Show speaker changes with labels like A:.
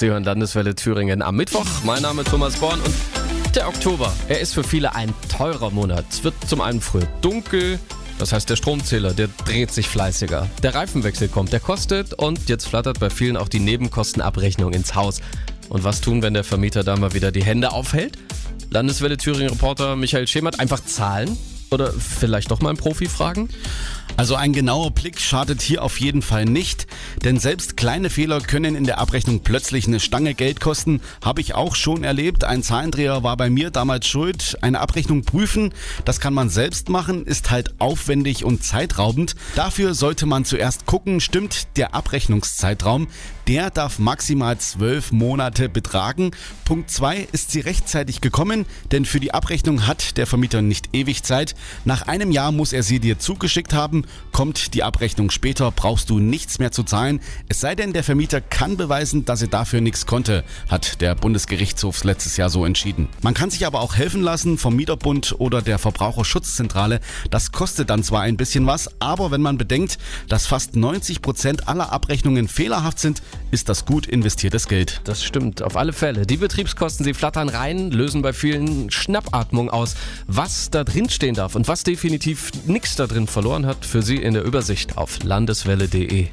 A: Sie hören Landeswelle Thüringen am Mittwoch. Mein Name ist Thomas Born und der Oktober, er ist für viele ein teurer Monat. Es wird zum einen früh dunkel, das heißt der Stromzähler, der dreht sich fleißiger. Der Reifenwechsel kommt, der kostet und jetzt flattert bei vielen auch die Nebenkostenabrechnung ins Haus. Und was tun, wenn der Vermieter da mal wieder die Hände aufhält? Landeswelle Thüringen Reporter Michael Schemert einfach zahlen? Oder vielleicht doch mal einen Profi fragen?
B: Also ein genauer Blick schadet hier auf jeden Fall nicht, denn selbst kleine Fehler können in der Abrechnung plötzlich eine Stange Geld kosten. Habe ich auch schon erlebt. Ein Zahlendreher war bei mir damals schuld. Eine Abrechnung prüfen, das kann man selbst machen, ist halt aufwendig und zeitraubend. Dafür sollte man zuerst gucken, stimmt der Abrechnungszeitraum. Der darf maximal zwölf Monate betragen. Punkt zwei ist sie rechtzeitig gekommen, denn für die Abrechnung hat der Vermieter nicht ewig Zeit. Nach einem Jahr muss er sie dir zugeschickt haben kommt die Abrechnung später, brauchst du nichts mehr zu zahlen. Es sei denn, der Vermieter kann beweisen, dass er dafür nichts konnte, hat der Bundesgerichtshof letztes Jahr so entschieden. Man kann sich aber auch helfen lassen vom Mieterbund oder der Verbraucherschutzzentrale. Das kostet dann zwar ein bisschen was, aber wenn man bedenkt, dass fast 90 Prozent aller Abrechnungen fehlerhaft sind, ist das gut investiertes Geld.
A: Das stimmt, auf alle Fälle. Die Betriebskosten, sie flattern rein, lösen bei vielen Schnappatmung aus. Was da drin stehen darf und was definitiv nichts da drin verloren hat, für Sie in der Übersicht auf landeswelle.de.